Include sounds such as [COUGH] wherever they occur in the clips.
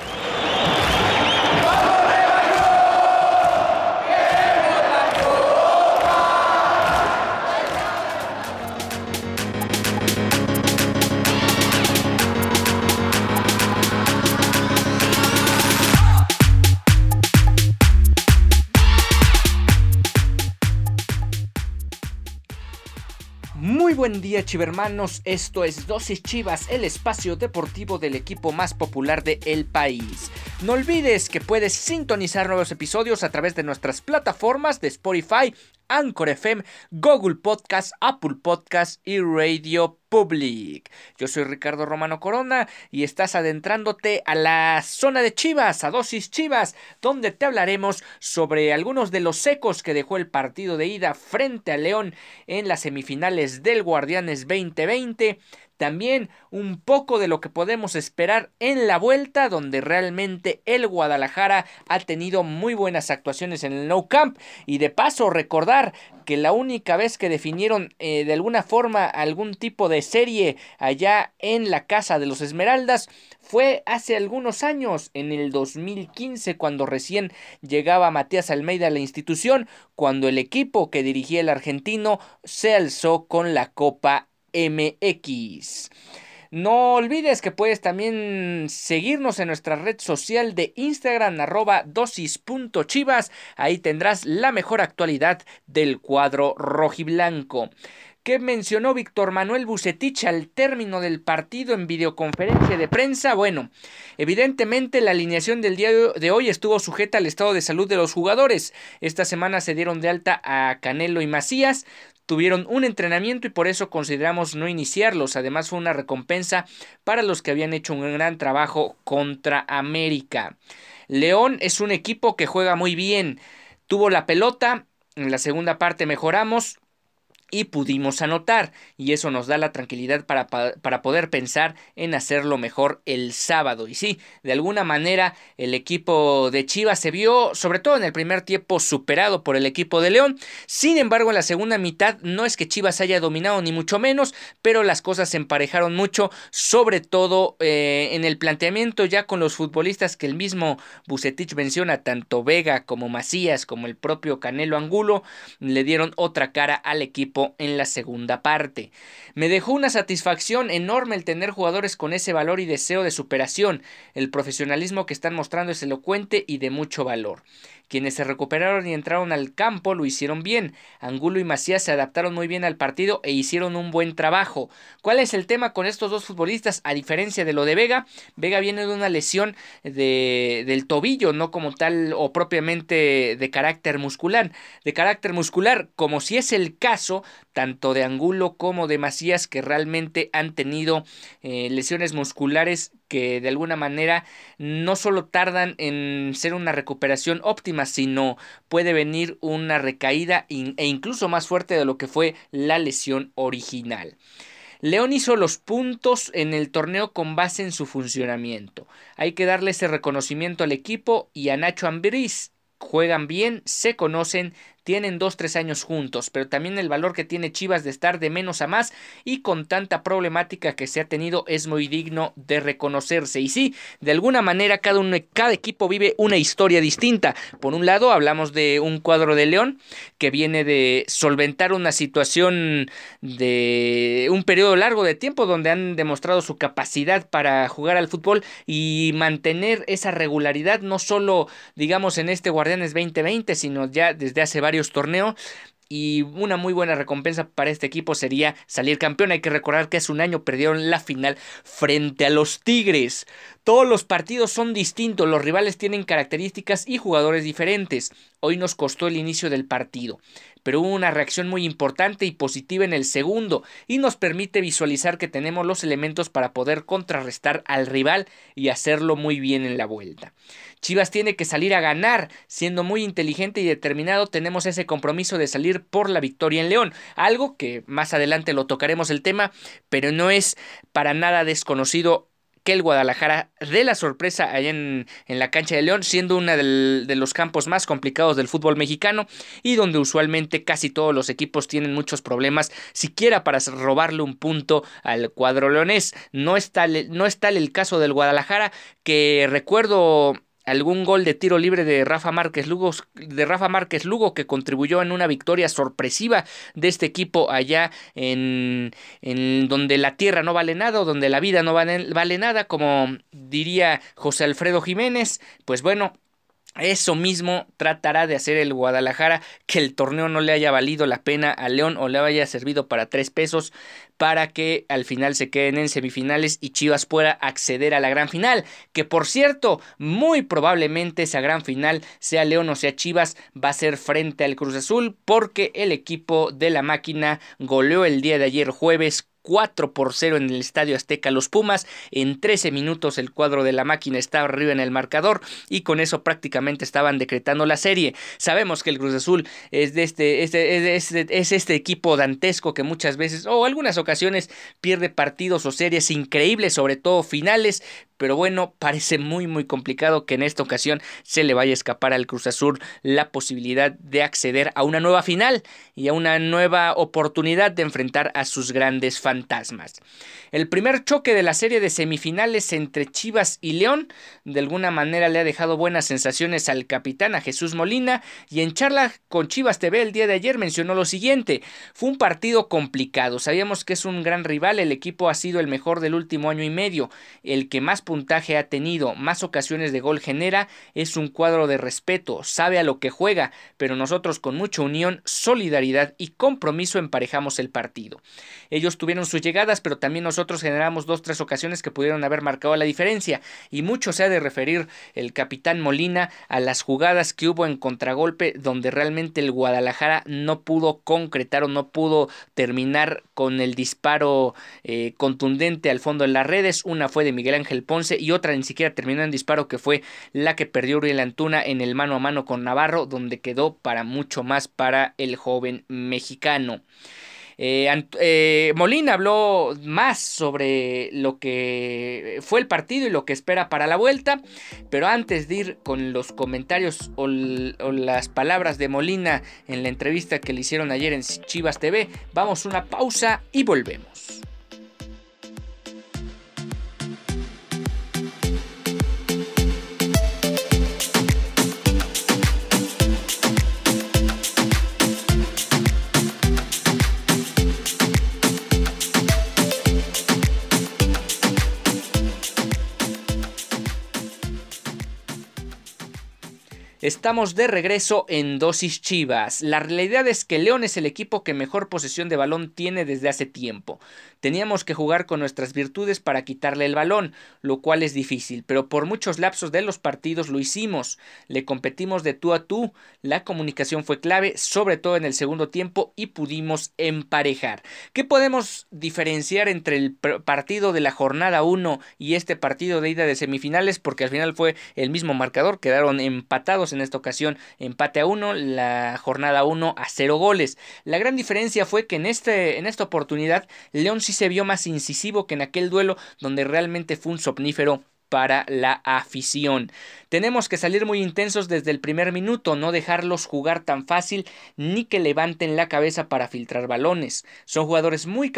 何? Buen día chivermanos, esto es Dosis Chivas, el espacio deportivo del equipo más popular de el país. No olvides que puedes sintonizar nuevos episodios a través de nuestras plataformas de Spotify, Anchor FM, Google Podcast, Apple Podcast y Radio Public. Yo soy Ricardo Romano Corona y estás adentrándote a la zona de Chivas, a dosis Chivas, donde te hablaremos sobre algunos de los secos que dejó el partido de ida frente a León en las semifinales del Guardianes 2020 también un poco de lo que podemos esperar en la vuelta, donde realmente el Guadalajara ha tenido muy buenas actuaciones en el No Camp. Y de paso, recordar que la única vez que definieron eh, de alguna forma algún tipo de serie allá en la casa de los Esmeraldas fue hace algunos años, en el 2015, cuando recién llegaba Matías Almeida a la institución, cuando el equipo que dirigía el argentino se alzó con la Copa MX. No olvides que puedes también seguirnos en nuestra red social de Instagram arroba dosis.chivas. Ahí tendrás la mejor actualidad del cuadro rojiblanco. ¿Qué mencionó Víctor Manuel Bucetich al término del partido en videoconferencia de prensa? Bueno, evidentemente la alineación del día de hoy estuvo sujeta al estado de salud de los jugadores. Esta semana se dieron de alta a Canelo y Macías tuvieron un entrenamiento y por eso consideramos no iniciarlos. Además fue una recompensa para los que habían hecho un gran trabajo contra América. León es un equipo que juega muy bien. Tuvo la pelota, en la segunda parte mejoramos, y pudimos anotar y eso nos da la tranquilidad para, para, poder pensar en hacerlo mejor el sábado. Y sí, de alguna manera el equipo de Chivas se vio sobre todo en el primer tiempo superado por el equipo de León. Sin embargo en la segunda mitad no es que Chivas haya dominado ni mucho menos pero las cosas se emparejaron mucho sobre todo eh, en el planteamiento ya con los futbolistas que el mismo Bucetich menciona tanto Vega como Macías como el propio Canelo Angulo le dieron otra cara al equipo en la segunda parte. Me dejó una satisfacción enorme el tener jugadores con ese valor y deseo de superación. El profesionalismo que están mostrando es elocuente y de mucho valor. Quienes se recuperaron y entraron al campo lo hicieron bien. Angulo y Macías se adaptaron muy bien al partido e hicieron un buen trabajo. ¿Cuál es el tema con estos dos futbolistas? A diferencia de lo de Vega, Vega viene de una lesión de, del tobillo, no como tal o propiamente de carácter muscular. De carácter muscular, como si es el caso tanto de Angulo como de Macías que realmente han tenido eh, lesiones musculares que de alguna manera no solo tardan en ser una recuperación óptima, sino puede venir una recaída e incluso más fuerte de lo que fue la lesión original. León hizo los puntos en el torneo con base en su funcionamiento. Hay que darle ese reconocimiento al equipo y a Nacho Ambriz. Juegan bien, se conocen, tienen 2-3 años juntos, pero también el valor que tiene Chivas de estar de menos a más y con tanta problemática que se ha tenido es muy digno de reconocerse. Y sí, de alguna manera cada, uno, cada equipo vive una historia distinta. Por un lado, hablamos de un cuadro de León que viene de solventar una situación de un periodo largo de tiempo donde han demostrado su capacidad para jugar al fútbol y mantener esa regularidad no solo digamos en este Guardianes 2020, sino ya desde hace varios torneos y una muy buena recompensa para este equipo sería salir campeón. Hay que recordar que hace un año perdieron la final frente a los Tigres. Todos los partidos son distintos, los rivales tienen características y jugadores diferentes. Hoy nos costó el inicio del partido, pero hubo una reacción muy importante y positiva en el segundo y nos permite visualizar que tenemos los elementos para poder contrarrestar al rival y hacerlo muy bien en la vuelta. Chivas tiene que salir a ganar, siendo muy inteligente y determinado tenemos ese compromiso de salir por la victoria en León, algo que más adelante lo tocaremos el tema, pero no es para nada desconocido que el Guadalajara dé la sorpresa allá en, la cancha de León, siendo uno de los campos más complicados del fútbol mexicano y donde usualmente casi todos los equipos tienen muchos problemas, siquiera para robarle un punto al cuadro leonés. No está, no está el caso del Guadalajara, que recuerdo algún gol de tiro libre de Rafa Márquez Lugo, de Rafa Márquez Lugo que contribuyó en una victoria sorpresiva de este equipo allá en, en donde la tierra no vale nada donde la vida no vale, vale nada, como diría José Alfredo Jiménez, pues bueno, eso mismo tratará de hacer el Guadalajara, que el torneo no le haya valido la pena a León o le haya servido para tres pesos para que al final se queden en semifinales y Chivas pueda acceder a la gran final. Que por cierto, muy probablemente esa gran final, sea León o sea Chivas, va a ser frente al Cruz Azul porque el equipo de la máquina goleó el día de ayer jueves 4 por 0 en el Estadio Azteca los Pumas. En 13 minutos el cuadro de la máquina estaba arriba en el marcador y con eso prácticamente estaban decretando la serie. Sabemos que el Cruz Azul es de este, es, es este equipo dantesco que muchas veces o algunas ocasiones pierde partidos o series increíbles, sobre todo finales, pero bueno, parece muy muy complicado que en esta ocasión se le vaya a escapar al Cruz Azul la posibilidad de acceder a una nueva final y a una nueva oportunidad de enfrentar a sus grandes fantasmas. El primer choque de la serie de semifinales entre Chivas y León de alguna manera le ha dejado buenas sensaciones al capitán, a Jesús Molina, y en charla con Chivas TV el día de ayer mencionó lo siguiente, fue un partido complicado, sabíamos que es un gran rival, el equipo ha sido el mejor del último año y medio, el que más puntaje ha tenido, más ocasiones de gol genera, es un cuadro de respeto, sabe a lo que juega, pero nosotros con mucha unión, solidaridad y compromiso emparejamos el partido. Ellos tuvieron sus llegadas, pero también nosotros generamos dos, tres ocasiones que pudieron haber marcado la diferencia, y mucho se ha de referir el capitán Molina a las jugadas que hubo en contragolpe donde realmente el Guadalajara no pudo concretar o no pudo terminar con el disparo eh, contundente al fondo de las redes. Una fue de Miguel Ángel Ponce y otra ni siquiera terminó en disparo que fue la que perdió Uriel Antuna en el mano a mano con Navarro donde quedó para mucho más para el joven mexicano. Eh, eh, Molina habló más sobre lo que fue el partido y lo que espera para la vuelta, pero antes de ir con los comentarios o, o las palabras de Molina en la entrevista que le hicieron ayer en Chivas TV, vamos a una pausa y volvemos. Estamos de regreso en Dosis Chivas. La realidad es que León es el equipo que mejor posesión de balón tiene desde hace tiempo. Teníamos que jugar con nuestras virtudes para quitarle el balón, lo cual es difícil, pero por muchos lapsos de los partidos lo hicimos. Le competimos de tú a tú, la comunicación fue clave, sobre todo en el segundo tiempo, y pudimos emparejar. ¿Qué podemos diferenciar entre el partido de la jornada 1 y este partido de ida de semifinales? Porque al final fue el mismo marcador, quedaron empatados en esta ocasión empate a 1, la jornada 1 a 0 goles. La gran diferencia fue que en, este, en esta oportunidad León se vio más incisivo que en aquel duelo donde realmente fue un somnífero para la afición. Tenemos que salir muy intensos desde el primer minuto, no dejarlos jugar tan fácil ni que levanten la cabeza para filtrar balones. Son jugadores muy,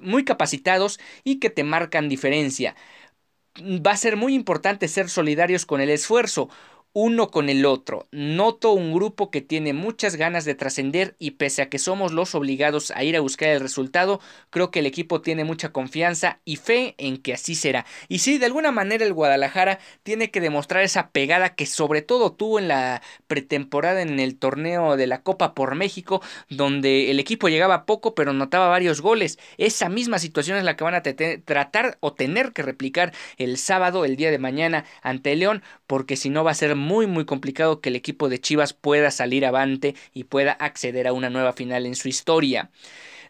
muy capacitados y que te marcan diferencia. Va a ser muy importante ser solidarios con el esfuerzo uno con el otro. Noto un grupo que tiene muchas ganas de trascender y pese a que somos los obligados a ir a buscar el resultado, creo que el equipo tiene mucha confianza y fe en que así será. Y sí, de alguna manera el Guadalajara tiene que demostrar esa pegada que sobre todo tuvo en la pretemporada en el torneo de la Copa por México, donde el equipo llegaba poco pero notaba varios goles. Esa misma situación es la que van a tratar o tener que replicar el sábado, el día de mañana ante León, porque si no va a ser muy muy complicado que el equipo de Chivas pueda salir avante y pueda acceder a una nueva final en su historia.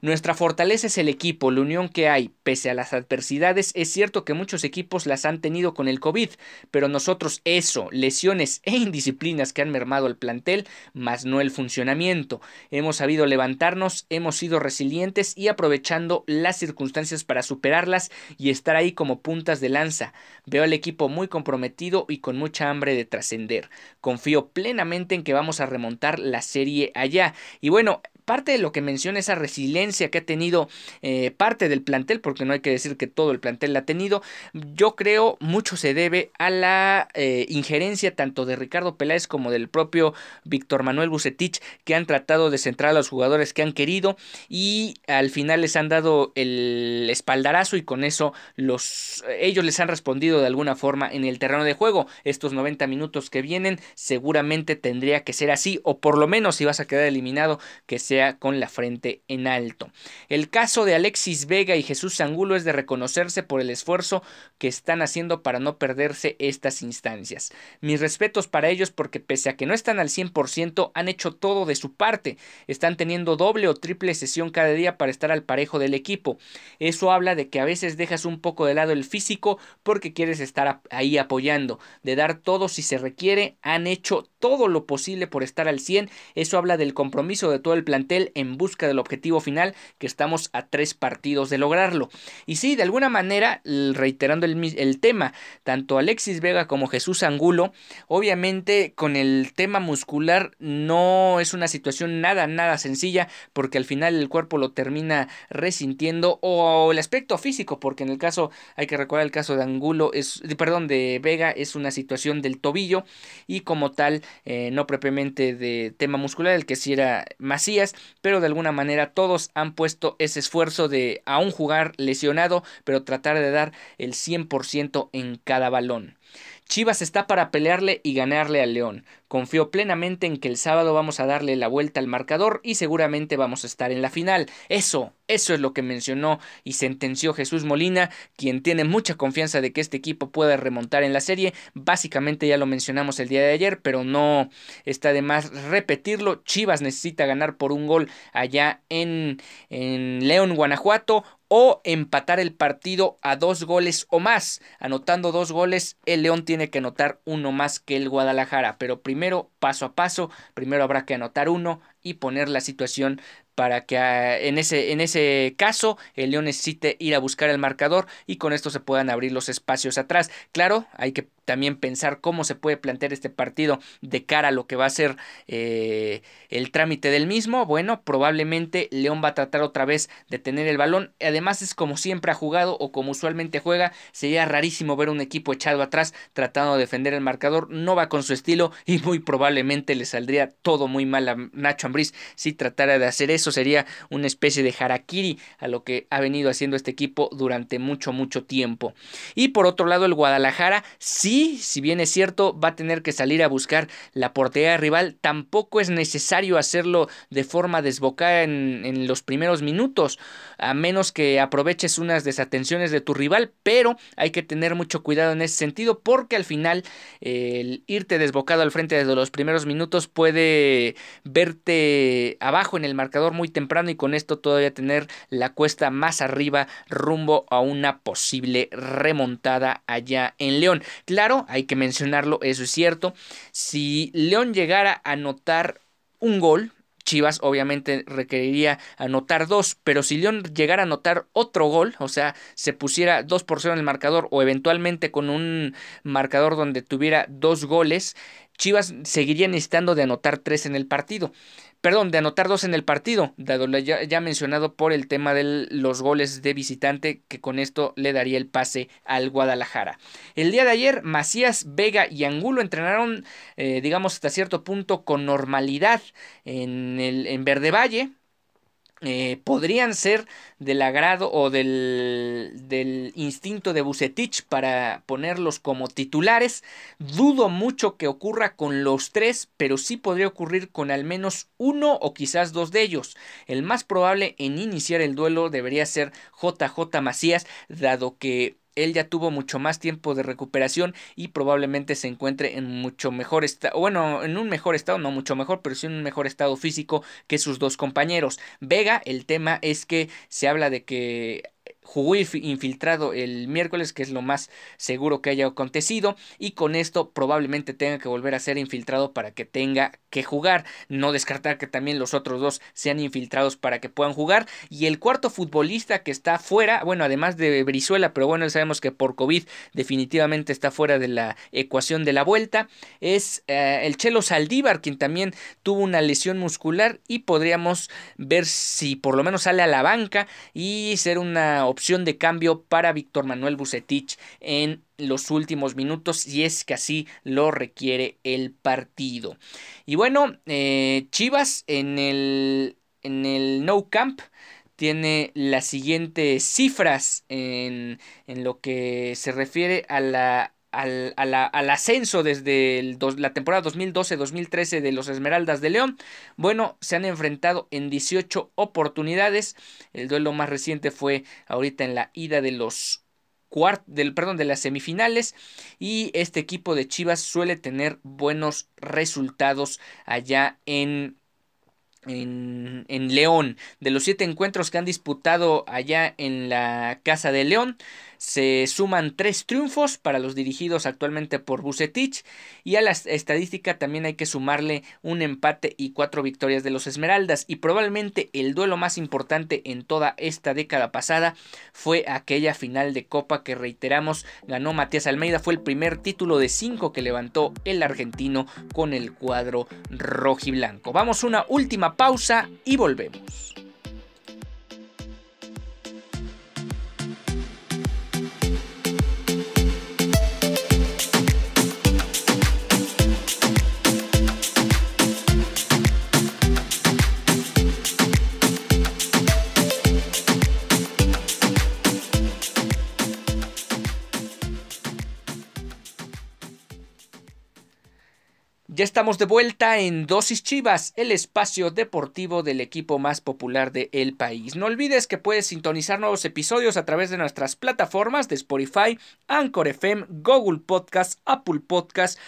Nuestra fortaleza es el equipo, la unión que hay. Pese a las adversidades, es cierto que muchos equipos las han tenido con el COVID, pero nosotros eso, lesiones e indisciplinas que han mermado el plantel, más no el funcionamiento. Hemos sabido levantarnos, hemos sido resilientes y aprovechando las circunstancias para superarlas y estar ahí como puntas de lanza. Veo al equipo muy comprometido y con mucha hambre de trascender. Confío plenamente en que vamos a remontar la serie allá. Y bueno, parte de lo que menciona esa resiliencia que ha tenido eh, parte del plantel, porque no hay que decir que todo el plantel la ha tenido, yo creo mucho se debe a la eh, injerencia tanto de Ricardo Peláez como del propio Víctor Manuel Bucetich, que han tratado de centrar a los jugadores que han querido y al final les han dado el espaldarazo y con eso los ellos les han respondido de alguna forma en el terreno de juego. Estos 90 minutos que vienen seguramente tendría que ser así o por lo menos si vas a quedar eliminado que sea con la frente en alto. El caso de Alexis Vega y Jesús Angulo es de reconocerse por el esfuerzo que están haciendo para no perderse estas instancias. Mis respetos para ellos porque pese a que no están al 100% han hecho todo de su parte. Están teniendo doble o triple sesión cada día para estar al parejo del equipo. Eso habla de que a veces dejas un poco de lado el físico porque quieres estar ahí apoyando, de dar todo si se requiere. Han hecho todo lo posible por estar al 100. Eso habla del compromiso de todo el plantel en busca del objetivo final que estamos a tres partidos de lograrlo. Y sí, de alguna manera, reiterando el, tema, tanto Alexis Vega como Jesús Angulo, obviamente con el tema muscular no es una situación nada, nada sencilla porque al final el cuerpo lo termina resintiendo o el aspecto físico porque en el caso, hay que recordar el caso de Angulo, es, perdón, de Vega es una situación del tobillo y como tal, eh, no propiamente de tema muscular, el que si era Macías, pero de alguna manera todos han puesto ese esfuerzo de aún jugar lesionado, pero tratar de dar el 100% en cada balón. Chivas está para pelearle y ganarle al León. Confío plenamente en que el sábado vamos a darle la vuelta al marcador y seguramente vamos a estar en la final. Eso, eso es lo que mencionó y sentenció Jesús Molina, quien tiene mucha confianza de que este equipo pueda remontar en la serie. Básicamente ya lo mencionamos el día de ayer, pero no está de más repetirlo. Chivas necesita ganar por un gol allá en, en León, Guanajuato o empatar el partido a dos goles o más. Anotando dos goles, el León tiene que anotar uno más que el Guadalajara. Pero primero, paso a paso, primero habrá que anotar uno y poner la situación para que ah, en ese, en ese caso el León necesite ir a buscar el marcador y con esto se puedan abrir los espacios atrás. Claro, hay que también pensar cómo se puede plantear este partido de cara a lo que va a ser eh, el trámite del mismo. Bueno, probablemente León va a tratar otra vez de tener el balón. Además es como siempre ha jugado o como usualmente juega. Sería rarísimo ver un equipo echado atrás tratando de defender el marcador. No va con su estilo [LAUGHS] y muy probablemente le saldría todo muy mal a Nacho Ambriz si tratara de hacer eso sería una especie de harakiri a lo que ha venido haciendo este equipo durante mucho, mucho tiempo. Y por otro lado, el Guadalajara, sí, si bien es cierto, va a tener que salir a buscar la portería rival. Tampoco es necesario hacerlo de forma desbocada en, en los primeros minutos, a menos que aproveches unas desatenciones de tu rival, pero hay que tener mucho cuidado en ese sentido porque al final el irte desbocado al frente desde los primeros minutos puede verte abajo en el marcador muy temprano y con esto todavía tener la cuesta más arriba rumbo a una posible remontada allá en León. Hay que mencionarlo, eso es cierto. Si León llegara a anotar un gol, Chivas obviamente requeriría anotar dos, pero si León llegara a anotar otro gol, o sea, se pusiera dos por cero en el marcador o eventualmente con un marcador donde tuviera dos goles, Chivas seguiría necesitando de anotar tres en el partido perdón, de anotar dos en el partido, dado ya, ya mencionado por el tema de los goles de visitante, que con esto le daría el pase al Guadalajara. El día de ayer, Macías, Vega y Angulo entrenaron, eh, digamos, hasta cierto punto con normalidad en, el, en Verde Valle. Eh, podrían ser del agrado o del, del, instinto de Bucetich para ponerlos como titulares. Dudo mucho que ocurra con los tres, pero sí podría ocurrir con al menos uno o quizás dos de ellos. El más probable en iniciar el duelo debería ser JJ Macías, dado que él ya tuvo mucho más tiempo de recuperación y probablemente se encuentre en mucho mejor estado, bueno, en un mejor estado, no mucho mejor, pero sí en un mejor estado físico que sus dos compañeros. Vega, el tema es que se habla de que jugó infiltrado el miércoles, que es lo más seguro que haya acontecido, y con esto probablemente tenga que volver a ser infiltrado para que tenga que jugar. No descartar que también los otros dos sean infiltrados para que puedan jugar. Y el cuarto futbolista que está fuera, bueno, además de Brizuela, pero bueno, sabemos que por COVID definitivamente está fuera de la ecuación de la vuelta, es eh, el Chelo Saldívar, quien también tuvo una lesión muscular y podríamos ver si por lo menos sale a la banca y ser una opción de cambio para Víctor Manuel Bucetich en los últimos minutos si es que así lo requiere el partido. Y bueno, eh, Chivas en el, en el No Camp tiene las siguientes cifras en, en lo que se refiere a la al, al, ascenso desde la temporada 2012-2013 de los Esmeraldas de León. Bueno, se han enfrentado en 18 oportunidades. El duelo más reciente fue ahorita en la ida de los del, perdón, de las semifinales y este equipo de Chivas suele tener buenos resultados allá en en, en, León. De los siete encuentros que han disputado allá en la Casa de León, se suman tres triunfos para los dirigidos actualmente por Bucetich y a la estadística también hay que sumarle un empate y cuatro victorias de los Esmeraldas y probablemente el duelo más importante en toda esta década pasada fue aquella final de Copa que reiteramos ganó Matías Almeida fue el primer título de cinco que levantó el argentino con el cuadro rojiblanco. Vamos a una última pausa y volvemos. Ya estamos de vuelta en Dosis Chivas, el espacio deportivo del equipo más popular del el país. No olvides que puedes sintonizar nuevos episodios a través de nuestras plataformas de Spotify, Anchor FM, Google Podcast, Apple Podcast,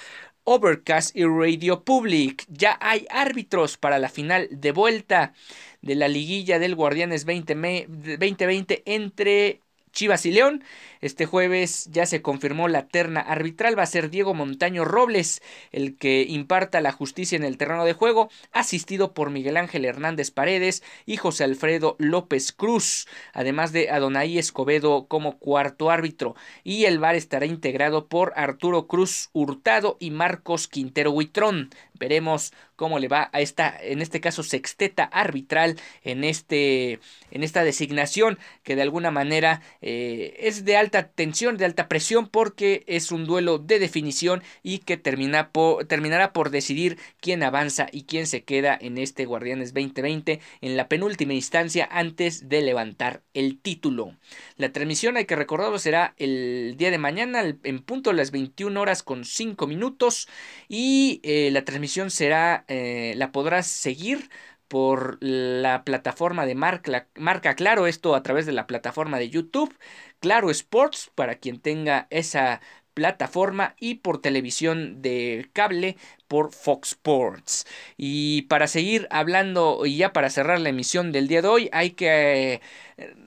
Overcast y Radio Public. Ya hay árbitros para la final de vuelta de la liguilla del Guardianes 2020 entre Chivas y León. Este jueves ya se confirmó la terna arbitral. Va a ser Diego Montaño Robles el que imparta la justicia en el terreno de juego, asistido por Miguel Ángel Hernández Paredes y José Alfredo López Cruz, además de Adonai Escobedo como cuarto árbitro. Y el VAR estará integrado por Arturo Cruz Hurtado y Marcos Quintero Huitrón. Veremos cómo le va a esta, en este caso, sexteta arbitral en, este, en esta designación que de alguna manera eh, es de alta tensión, de alta presión porque es un duelo de definición y que termina terminará por decidir quién avanza y quién se queda en este Guardianes 2020 en la penúltima instancia antes de levantar el título. La transmisión, hay que recordarlo, será el día de mañana en punto a las 21 horas con 5 minutos y eh, la transmisión será, eh, la podrás seguir por la plataforma de marca, marca Claro, esto a través de la plataforma de YouTube, Claro Sports, para quien tenga esa plataforma y por televisión de cable por Fox Sports. Y para seguir hablando y ya para cerrar la emisión del día de hoy, hay que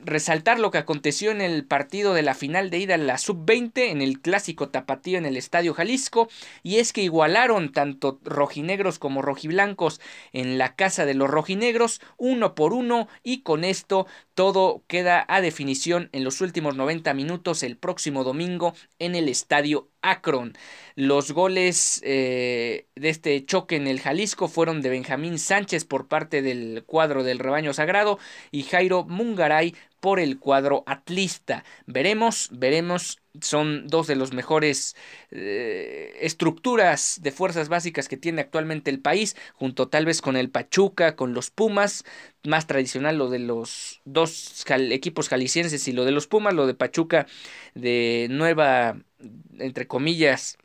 resaltar lo que aconteció en el partido de la final de ida en la sub-20 en el clásico tapatío en el Estadio Jalisco y es que igualaron tanto rojinegros como rojiblancos en la casa de los rojinegros uno por uno y con esto todo queda a definición en los últimos 90 minutos el próximo domingo en el Estadio Akron. Los goles eh, de este choque en el Jalisco fueron de Benjamín Sánchez por parte del cuadro del rebaño sagrado y Jairo Mungaray por el cuadro atlista. Veremos, veremos, son dos de los mejores eh, estructuras de fuerzas básicas que tiene actualmente el país, junto tal vez con el Pachuca, con los Pumas, más tradicional lo de los dos equipos jaliscienses y lo de los Pumas, lo de Pachuca de nueva, entre comillas,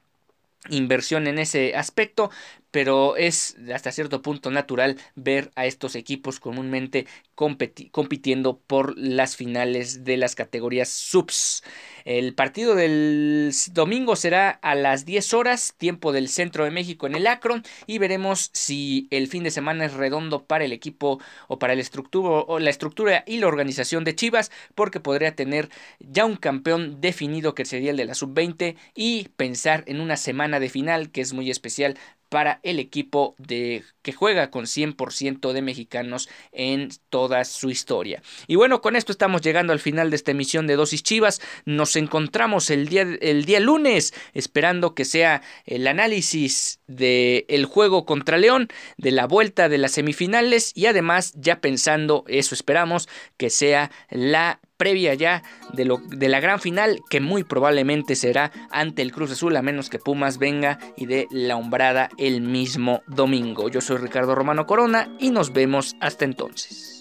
inversión en ese aspecto, pero es hasta cierto punto natural ver a estos equipos comúnmente compitiendo por las finales de las categorías subs. El partido del domingo será a las 10 horas, tiempo del centro de México en el Akron, y veremos si el fin de semana es redondo para el equipo o para la estructura, la estructura y la organización de Chivas, porque podría tener ya un campeón definido que sería el de la sub-20 y pensar en una semana de final que es muy especial para el equipo de, que juega con 100% de mexicanos en toda su historia. Y bueno, con esto estamos llegando al final de esta emisión de Dosis Chivas. Nos encontramos el día, el día lunes, esperando que sea el análisis del el juego contra León, de la vuelta de las semifinales y además ya pensando, eso esperamos, que sea la previa ya de, lo, de la gran final que muy probablemente será ante el Cruz Azul a menos que Pumas venga y dé la hombrada el mismo domingo. Yo soy Ricardo Romano Corona y nos vemos hasta entonces.